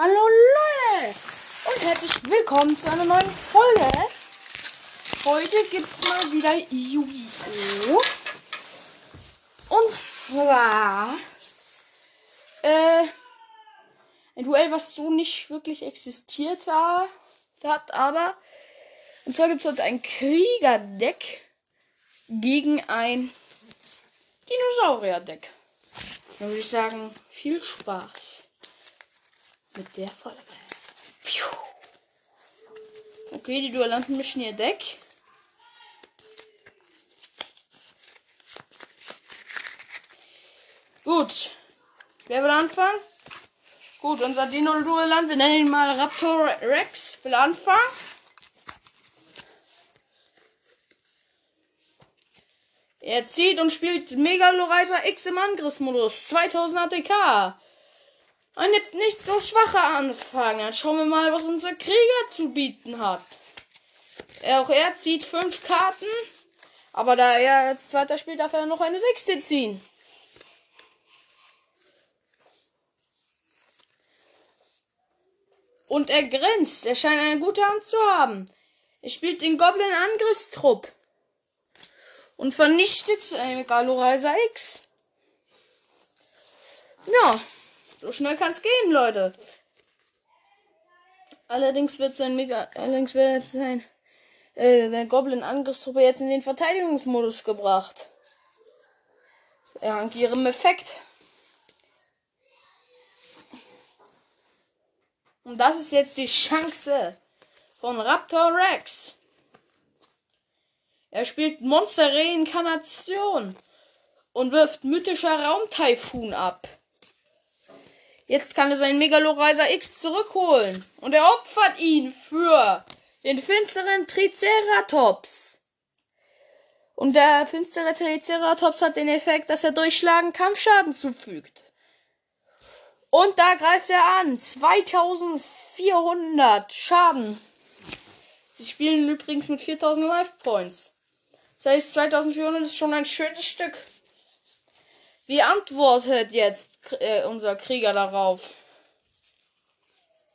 Hallo Leute und herzlich willkommen zu einer neuen Folge. Heute gibt's mal wieder Yu-Gi-Oh! Und zwar äh, ein Duell, was so nicht wirklich existiert hat, aber und zwar gibt's heute ein Kriegerdeck gegen ein Dinosaurier-Deck. Dann würde ich sagen, viel Spaß mit der Folge. Piu. Okay, die Duellanten mischen ihr Deck. Gut. Wer will anfangen? Gut, unser Dino-Duellant, wir nennen ihn mal Raptor Rex, will anfangen. Er zieht und spielt Megalorizer X im Angriffsmodus. 2000 ATK. Ein jetzt nicht so schwacher Anfang. Dann schauen wir mal, was unser Krieger zu bieten hat. Auch er zieht fünf Karten. Aber da er als zweiter spielt, darf er noch eine sechste ziehen. Und er grinst. Er scheint eine gute Hand zu haben. Er spielt den Goblin Angriffstrupp. Und vernichtet Megalorizer X. Ja. So schnell kann es gehen, Leute. Allerdings wird sein Mega, allerdings wird sein äh, der Goblin Angriffstruppe jetzt in den Verteidigungsmodus gebracht. Dank ihrem Effekt. Und das ist jetzt die Chance von Raptor Rex. Er spielt Monster Reinkarnation und wirft mythischer Raumtaifun ab. Jetzt kann er seinen Megalorizer X zurückholen. Und er opfert ihn für den finsteren Triceratops. Und der finstere Triceratops hat den Effekt, dass er durchschlagen Kampfschaden zufügt. Und da greift er an. 2400 Schaden. Sie spielen übrigens mit 4000 Life Points. Das heißt, 2400 ist schon ein schönes Stück. Wie antwortet jetzt äh, unser Krieger darauf?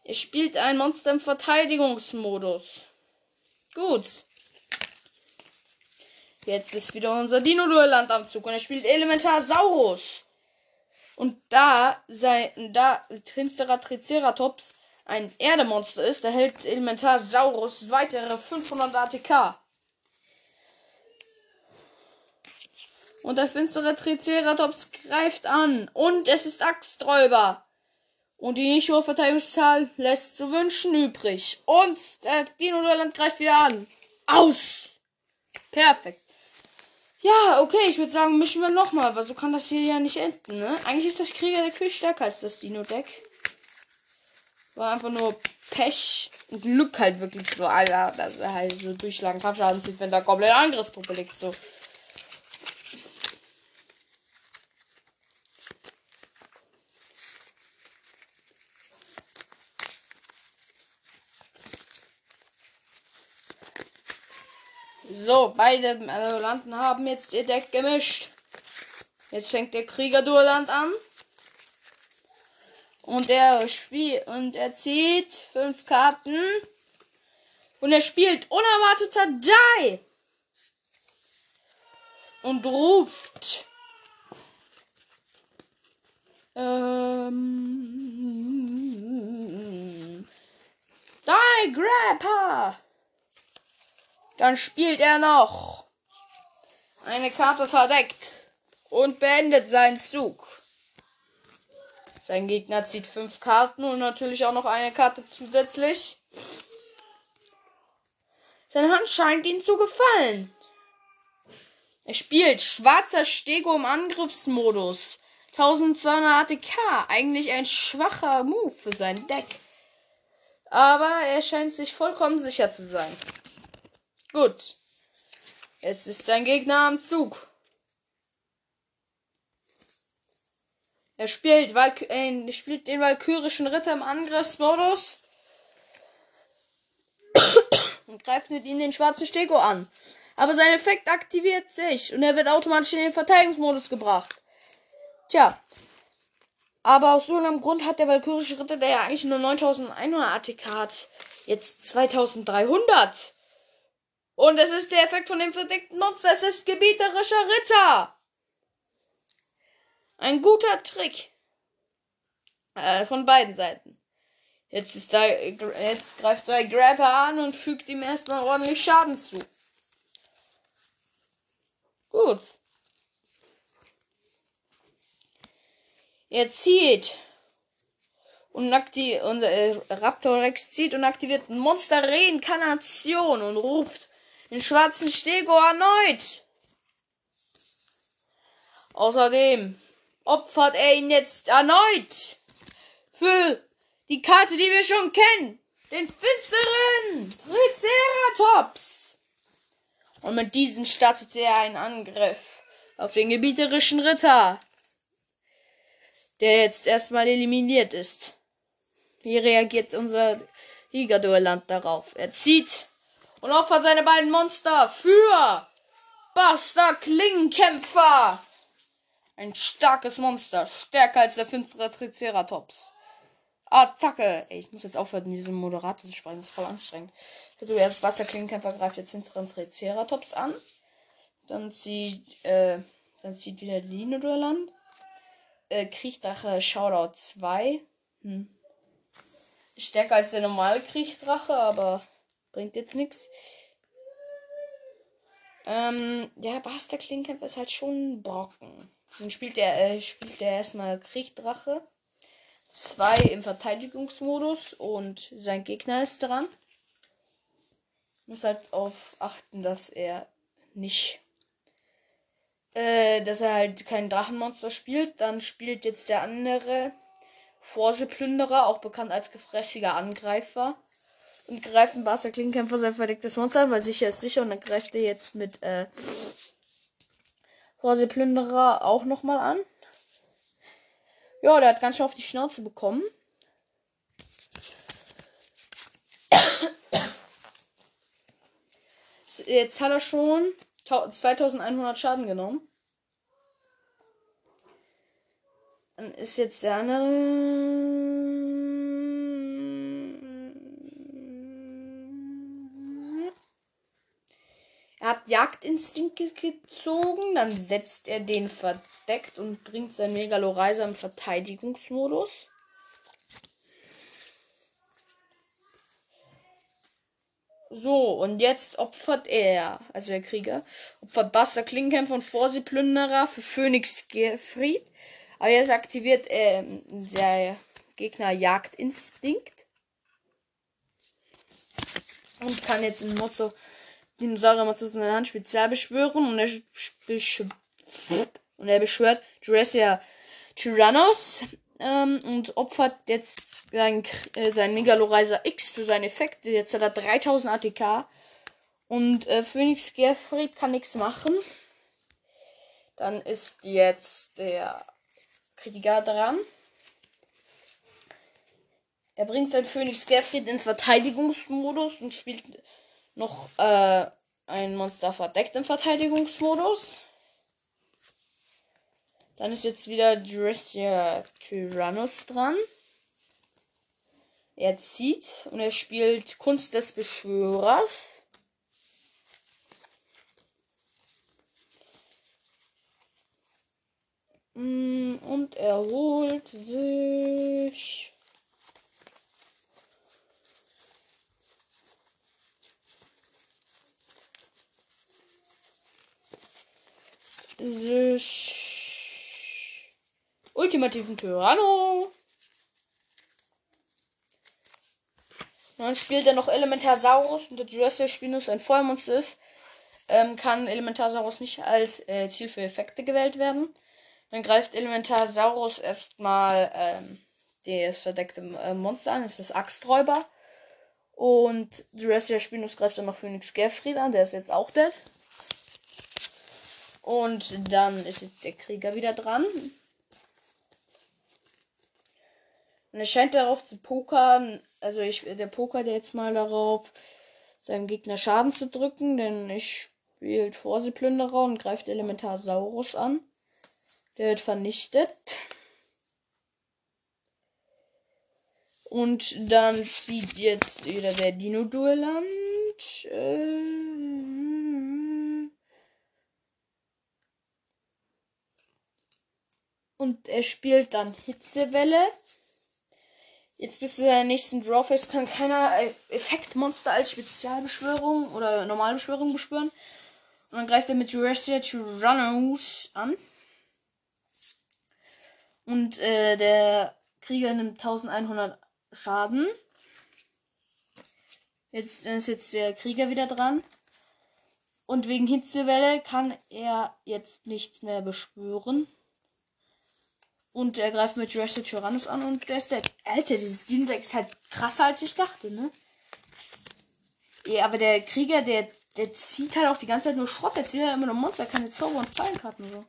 Er spielt ein Monster im Verteidigungsmodus. Gut. Jetzt ist wieder unser Dino-Duellant am Zug und er spielt Elementar Saurus. Und da sein, da finsterer Triceratops ein Erdemonster ist, erhält Elementar Saurus weitere 500 ATK. Und der finstere Triceratops greift an. Und es ist Axträuber. Und die nicht hohe Verteidigungszahl lässt zu wünschen übrig. Und der Dino Duelland greift wieder an. Aus! Perfekt. Ja, okay, ich würde sagen, mischen wir nochmal, weil so kann das hier ja nicht enden, ne? Eigentlich ist das Kriegerdeck viel stärker als das Dino-Deck. War einfach nur Pech und Glück halt wirklich so, Alter, dass er halt so durchschlagen Kampfschaden zieht, wenn der Goblin Angriffsgruppe liegt, so. Beide Duellanten haben jetzt ihr Deck gemischt. Jetzt fängt der Krieger-Duellant an. Und er spielt und er zieht fünf Karten. Und er spielt unerwarteter Die. Und ruft. Ähm, Die Grandpa. Dann spielt er noch eine Karte verdeckt und beendet seinen Zug. Sein Gegner zieht fünf Karten und natürlich auch noch eine Karte zusätzlich. Seine Hand scheint ihm zu gefallen. Er spielt schwarzer Stego im Angriffsmodus. 1200 ATK. Eigentlich ein schwacher Move für sein Deck. Aber er scheint sich vollkommen sicher zu sein. Gut. Jetzt ist dein Gegner am Zug. Er spielt, Valk äh, spielt den valkyrischen Ritter im Angriffsmodus und greift mit ihm den schwarzen Stego an. Aber sein Effekt aktiviert sich und er wird automatisch in den Verteidigungsmodus gebracht. Tja. Aber aus irgendeinem Grund hat der Valkyrische Ritter, der ja eigentlich nur 9100 ATK hat, jetzt 2300. Und es ist der Effekt von dem verdeckten Monster. Es ist gebieterischer Ritter. Ein guter Trick. Äh, von beiden Seiten. Jetzt ist da, jetzt greift der Grabber an und fügt ihm erstmal ordentlich Schaden zu. Gut. Er zieht und, aktiv und äh, Raptor zieht und aktiviert Monster Reinkarnation und ruft den schwarzen Stego erneut. Außerdem opfert er ihn jetzt erneut für die Karte, die wir schon kennen. Den finsteren Triceratops. Und mit diesem startet er einen Angriff auf den gebieterischen Ritter, der jetzt erstmal eliminiert ist. Wie reagiert unser Ligaduellant darauf? Er zieht und opfert seine beiden Monster für Buster Klingenkämpfer. Ein starkes Monster, stärker als der finstere Triceratops. Attacke! Ey, ich muss jetzt aufhören, mit diesem Moderator zu sprechen, das ist voll anstrengend. Also erst Buster Klingenkämpfer greift jetzt finsteren Triceratops an. Dann zieht, äh, dann zieht wieder Lino Duelland. Äh, Kriechdrache Shoutout 2. Hm. Stärker als der normale Kriechdrache, aber Bringt jetzt nichts. Ähm, der Buster Klingenkämpfer ist halt schon ein Brocken. Dann spielt er, äh, er erstmal Kriegdrache. Zwei im Verteidigungsmodus und sein Gegner ist dran. Muss halt auf achten, dass er nicht, äh, dass er halt kein Drachenmonster spielt. Dann spielt jetzt der andere Vorseplünderer, auch bekannt als gefräßiger Angreifer und greifen Buster Klingenkämpfer sein verdecktes Monster an, weil sicher ist sicher. Und dann greift er jetzt mit äh, Vorseeplünderer auch nochmal an. Ja, der hat ganz schön auf die Schnauze bekommen. Jetzt hat er schon 2100 Schaden genommen. Dann ist jetzt der andere. Jagdinstinkt gezogen, dann setzt er den verdeckt und bringt sein Megalorizer im Verteidigungsmodus. So, und jetzt opfert er, also der Krieger, opfert Buster Klingenkämpfer und Vorseeplünderer für Phoenix Gefried. Aber jetzt aktiviert äh, der Gegner Jagdinstinkt. Und kann jetzt in Motto Dinosaurier mal zu seiner Hand spezial beschwören und er, und er beschwört Jurassic Tyrannos ähm, und opfert jetzt sein, äh, sein Megalorizer X für seine Effekte. Jetzt hat er 3000 ATK und äh, Phoenix Gerfried kann nichts machen. Dann ist jetzt der Krieger dran. Er bringt sein Phoenix Gerfried in Verteidigungsmodus und spielt noch äh, ein Monster verdeckt im Verteidigungsmodus. Dann ist jetzt wieder Dressier Tyrannus dran. Er zieht und er spielt Kunst des Beschwörers. Mm, und er holt sich sich ultimativen Tyranno. Dann spielt er noch Elementarsaurus und der Jurassic Spinus ein Feuermonster ist. Ähm, kann Elementarsaurus nicht als äh, Ziel für Effekte gewählt werden. Dann greift Elementarsaurus erstmal ähm, das verdeckte äh, Monster an, das ist das Axträuber. Und Jurassic Spinus greift dann noch Phoenix Gerfried an, der ist jetzt auch dead. Und dann ist jetzt der Krieger wieder dran. Und er scheint darauf zu pokern. Also ich, der Poker der jetzt mal darauf, seinem Gegner Schaden zu drücken, denn ich spielt Vorseeplünderer und greift Elementarsaurus an. Der wird vernichtet. Und dann zieht jetzt wieder der Dino-Duelland. Äh, und er spielt dann Hitzewelle. Jetzt bis zu der nächsten Drawface kann keiner Effektmonster als Spezialbeschwörung oder Normalbeschwörung beschwören. Und dann greift er mit Jurassic Tyrannos an. Und äh, der Krieger nimmt 1100 Schaden. Jetzt ist jetzt der Krieger wieder dran. Und wegen Hitzewelle kann er jetzt nichts mehr beschwören. Und er greift mit Jurassic Tyrannus an und der ist der. Alter, dieses Dino-Deck ist halt krasser als ich dachte, ne? Ja, aber der Krieger, der, der zieht halt auch die ganze Zeit nur Schrott. Der zieht halt immer nur Monster, keine Zauber- und Fallenkarten so.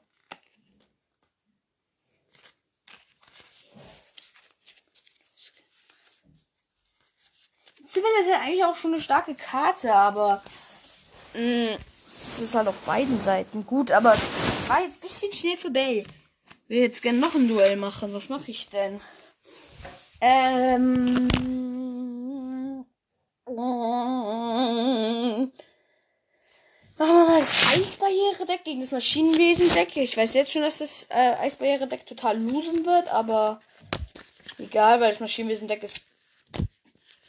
Zivil ist ja eigentlich auch schon eine starke Karte, aber mm, es ist halt auf beiden Seiten gut. Aber war jetzt ein bisschen schnell für Bell will jetzt gerne noch ein Duell machen. Was mache ich denn? Ähm. Machen wir mal das Eisbarriere-Deck gegen das Maschinenwesen-Deck. Ich weiß jetzt schon, dass das äh, Eisbarriere-Deck total losen wird, aber egal, weil das Maschinenwesen-Deck ist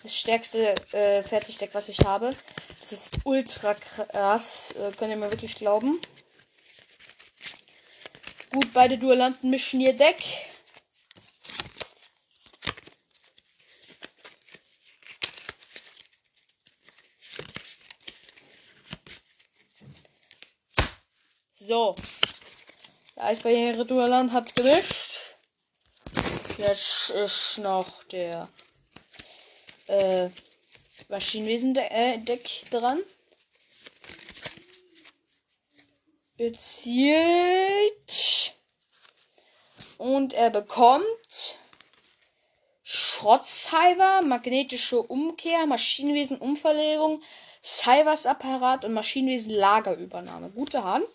das stärkste äh, Fertigdeck, was ich habe. Das ist ultra krass, äh, könnt ihr mir wirklich glauben. Gut, beide Duellanten mischen ihr Deck. So. Der Eisbarriere-Duellant hat gemischt. Jetzt ist noch der äh, Maschinenwesen-Deck äh, dran. Er zielt. Und er bekommt Schrottcyber, magnetische Umkehr, Maschinenwesen Umverlegung, Cybers Apparat und Maschinenwesen Lagerübernahme. Gute Hand.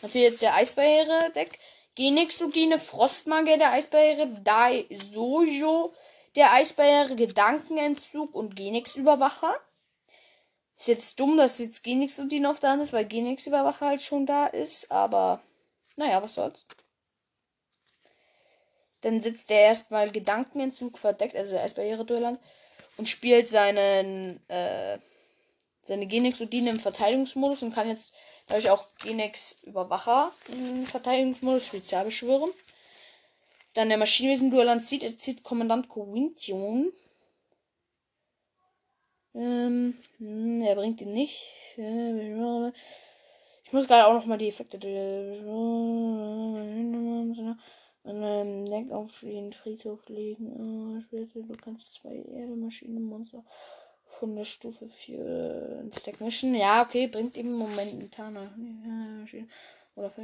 Das hier jetzt der Eisbarriere-Deck. Genix-Routine, Frostmagier der Eisbarriere, Dai Sojo der Eisbarriere, Gedankenentzug und Genix-Überwacher. Ist jetzt dumm, dass jetzt die auf der Hand ist, weil Genix Überwacher halt schon da ist, aber naja, was soll's. Dann sitzt er erstmal Gedankenentzug verdeckt, also er ihrer Duelland, und spielt seinen, äh, seine Genix Udine im Verteidigungsmodus und kann jetzt dadurch auch Genix Überwacher im Verteidigungsmodus spezial beschwören. Dann der Maschinenwesen-Duelland zieht, er zieht Kommandant Corintion ähm, hm, er bringt ihn nicht. Ich muss gerade auch noch mal die Effekte. Ein Deck auf den Friedhof legen. Du kannst zwei Erdemaschinenmonster von der Stufe 4 ins Deck mischen. Ja, okay, bringt eben momentan oder für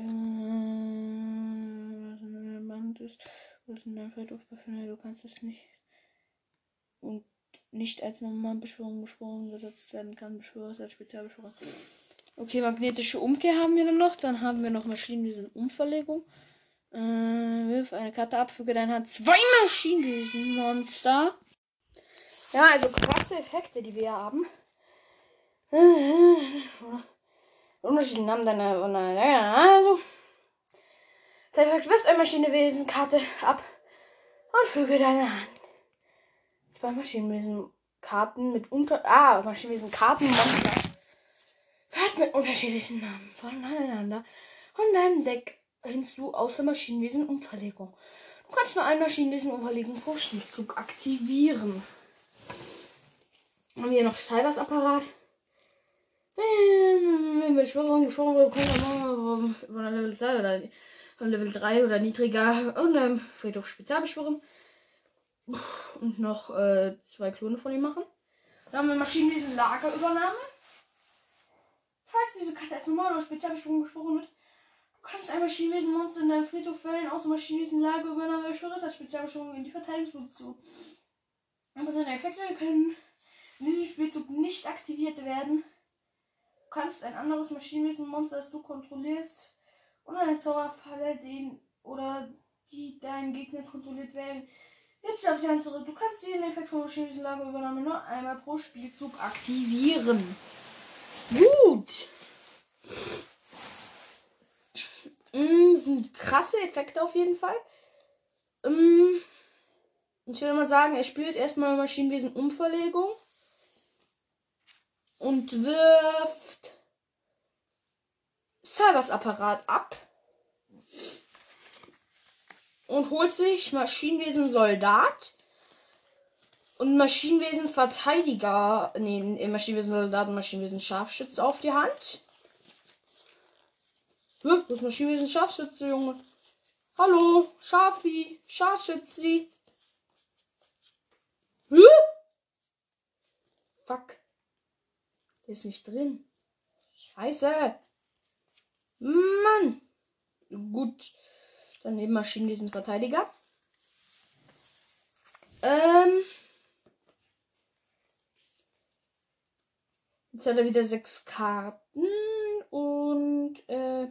Band ist. Was in deinem Friedhof befindet, du kannst es nicht. Und nicht als normale Beschwörung gesetzt werden kann. Beschwörer als Spezialbeschwörung. Okay, magnetische Umkehr haben wir dann noch. Dann haben wir noch Maschinenwesen Umverlegung. Äh, wirf eine Karte ab, füge deine Hand zwei Maschinenwesen-Monster. Ja, also krasse Effekte, die wir hier haben. Unterschiedliche Namen deiner. Also. Zeitfakt wirft eine Maschinenwesen-Karte ab und füge deine Hand zwei Maschinenwesen-Karten mit unter. Ah, Maschinenwesen-Karten-Monster. Karten mit unterschiedlichen Namen voneinander von deinem Deck hinzu, außer Maschinenwesen-Umverlegung. Du kannst nur ein Maschinenwesen-Umverlegung pro Spielzug aktivieren. Haben wir noch Cybers Apparat. Beschwörung, Beschwörung, von Level 2 oder Level 3 oder niedriger und ähm, Friedhof Spezialbeschwörung und noch äh, zwei Klone von ihm machen. Dann haben wir Maschinenwesen Lagerübernahme. Falls diese Karte als normal oder Spezialbeschwörung gesprochen wird, du kannst ein Maschinenwesen-Monster in deinem Friedhof wählen, außer Maschinenwesen Lagerübernahme beschwörst als Spezialbeschwörung in die Verteidigungsposition. Aber seine Effekte können in diesem Spielzug nicht aktiviert werden. Du kannst ein anderes Maschinenwesen-Monster, das du kontrollierst, und eine Zauberfalle, den oder die deinen Gegner kontrolliert wählen Jetzt auf die Hand zurück. Du kannst den Effekt von Maschinenlagerübernahme nur einmal pro Spielzug aktivieren. Gut. Mm, sind krasse Effekte auf jeden Fall. Mm, ich würde mal sagen, er spielt erstmal Maschinenwesen Umverlegung und wirft Cybers Apparat ab und holt sich Maschinenwesen Soldat und Maschinenwesen Verteidiger, nee, Maschinenwesen Soldat und Maschinenwesen Scharfschütze auf die Hand. Hm, das Maschinenwesen Scharfschütze, Junge. Hallo, Schafi, Scharfschütze. Hm? Fuck. Der ist nicht drin. Scheiße. Mann. Gut. Daneben Maschinenwesen Verteidiger. Ähm. Jetzt hat er wieder sechs Karten und äh,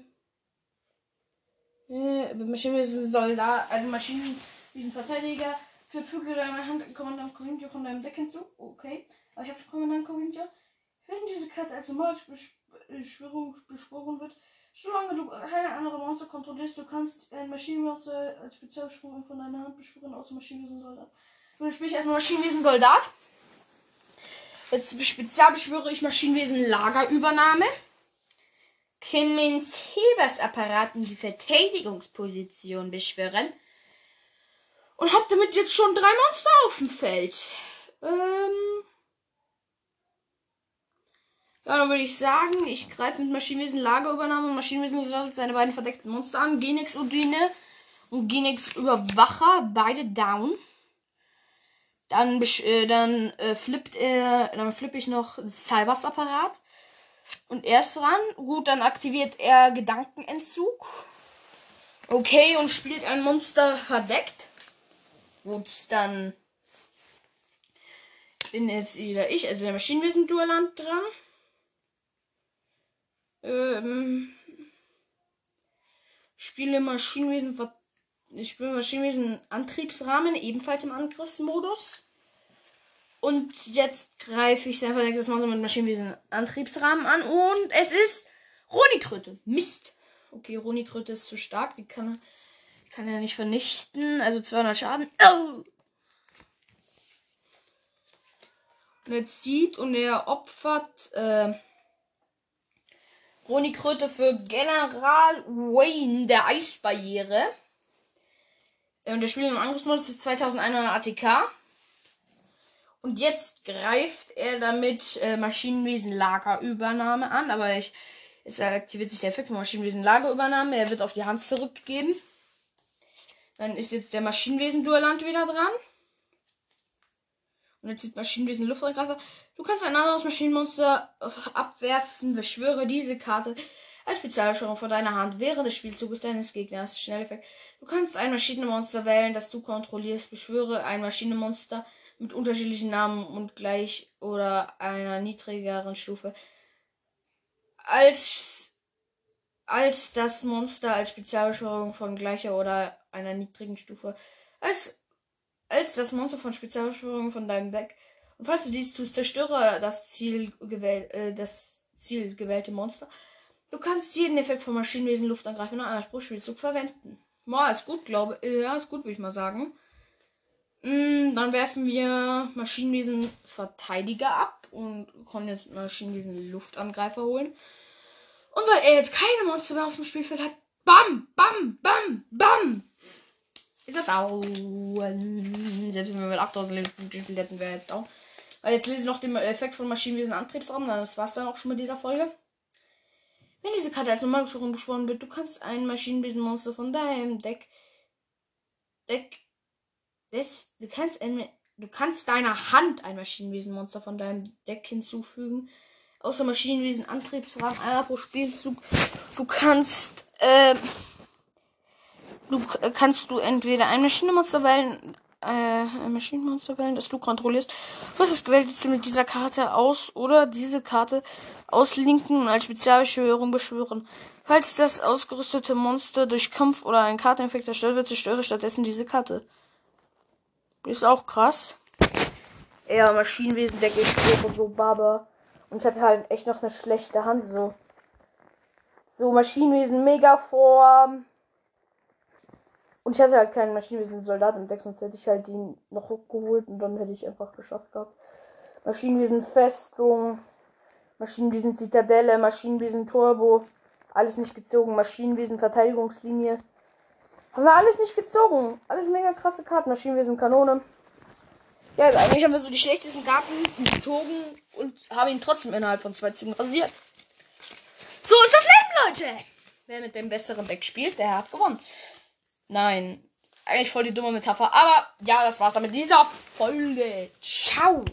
äh Maschinenwesen Soldat, also Maschinenwesen Verteidiger. Verfüge deine Hand Kommandant Corinthian von deinem Deck hinzu. Okay. Aber ich habe schon Kommandant Corinthian. Wenn diese Karte als Normalbeschwörung beschworen wird, Solange du keine andere Monster kontrollierst, du kannst ein Maschinenmonster als Spezialbeschwörung von deiner Hand beschwören, außer Maschinenwesen-Soldat. Dann spiele ich erstmal Maschinenwesen-Soldat. Jetzt spezialbeschwöre ich Maschinenwesen-Lagerübernahme. Kinmins Hebersapparat in die Verteidigungsposition beschwören. Und hab damit jetzt schon drei Monster auf dem Feld. Ähm. Ja, dann würde ich sagen, ich greife mit Maschinenwesen Lagerübernahme und Maschinenwesen seine beiden verdeckten Monster an. Genix Odine und Genix Überwacher, beide down. Dann, äh, dann äh, flippt er, dann flippe ich noch Cybers Apparat. Und er ist dran. Gut, dann aktiviert er Gedankenentzug. Okay, und spielt ein Monster verdeckt. Gut, dann bin jetzt wieder ich, also der Maschinenwesen-Duelland dran. Ähm, spiele Maschinenwesen ich spiele Maschinenwesen Antriebsrahmen ebenfalls im Angriffsmodus. Und jetzt greife ich einfach das Monster mit Maschinenwesen Antriebsrahmen an und es ist Ronikröte. Mist. Okay, Ronikröte ist zu stark, die kann, kann er nicht vernichten. Also 200 Schaden. Oh! Und er zieht und er opfert äh, Kröte für General Wayne der Eisbarriere. Und der Spiel im Angriffsmodus ist 2100 ATK. Und jetzt greift er damit äh, Maschinenwesen Lagerübernahme an. Aber ich, es aktiviert sich der Effekt von Maschinenwesen Lagerübernahme. Er wird auf die Hand zurückgegeben. Dann ist jetzt der Maschinenwesen Duelland wieder dran. Und jetzt sieht Maschinenwesen Luftangreifer. Du kannst ein anderes Maschinenmonster abwerfen. Beschwöre diese Karte als Spezialbeschwörung von deiner Hand während des Spielzuges deines Gegners. Schnelleffekt. Du kannst ein Maschinenmonster wählen, das du kontrollierst. Beschwöre ein Maschinenmonster mit unterschiedlichen Namen und gleich oder einer niedrigeren Stufe. Als, als das Monster als Spezialbeschwörung von gleicher oder einer niedrigen Stufe. Als als das Monster von Spezialbeschwörung von deinem Deck. Und falls du dies tust, zerstöre das Ziel, gewähl äh, das Ziel gewählte Monster. Du kannst jeden Effekt von Maschinenwesen Luftangreifen nach einem Spruchspielzug verwenden. Boah, ist gut, glaube ich. Ja, ist gut, würde ich mal sagen. Mm, dann werfen wir Maschinenwesen Verteidiger ab und können jetzt Maschinenwesen Luftangreifer holen. Und weil er jetzt keine Monster mehr auf dem Spielfeld hat, bam, bam, bam, bam, ist er down. Selbst wenn wir mit 8000 Lebenspunkten gespielt hätten, wäre jetzt down. Weil jetzt lese ich noch den Effekt von Maschinenwesen Antriebsraum. Das war's dann auch schon mit dieser Folge. Wenn diese Karte als Normalbeschwörung beschworen wird, du kannst ein Maschinenwesenmonster von deinem Deck. Deck. Das, du kannst ein, du kannst deiner Hand ein Maschinenwesenmonster von deinem Deck hinzufügen. Außer Maschinenwesen Antriebsrahmen einmal pro Spielzug. Du kannst, äh, du kannst du entweder ein Maschinenmonster wählen, äh, ein Maschinenmonster wählen, das du kontrollierst, was das gewählte Ziel mit dieser Karte aus oder diese Karte auslinken und als Spezialbeschwörung beschwören. Falls das ausgerüstete Monster durch Kampf oder einen Karteneffekt zerstört wird, zerstöre stattdessen diese Karte. Ist auch krass. Ja, Maschinenwesen, der Spruch und so, Baba. Und ich hatte halt echt noch eine schlechte Hand, so. So, Maschinenwesen, Megaform. Und ich hatte halt keinen Maschinenwesen-Soldat entdeckt, sonst hätte ich halt den noch hochgeholt und dann hätte ich einfach geschafft gehabt. Maschinenwesen Festung, Maschinenwesen Zitadelle, Maschinenwesen Turbo, alles nicht gezogen, Maschinenwesen Verteidigungslinie. Haben wir alles nicht gezogen. Alles mega krasse Karten, Maschinenwesen Kanone. Ja, also eigentlich haben wir so die schlechtesten Karten gezogen und haben ihn trotzdem innerhalb von zwei Zügen rasiert. So ist das Leben, Leute! Wer mit dem besseren Deck spielt, der hat gewonnen. Nein, eigentlich voll die dumme Metapher. Aber ja, das war's dann mit dieser Folge. Ciao!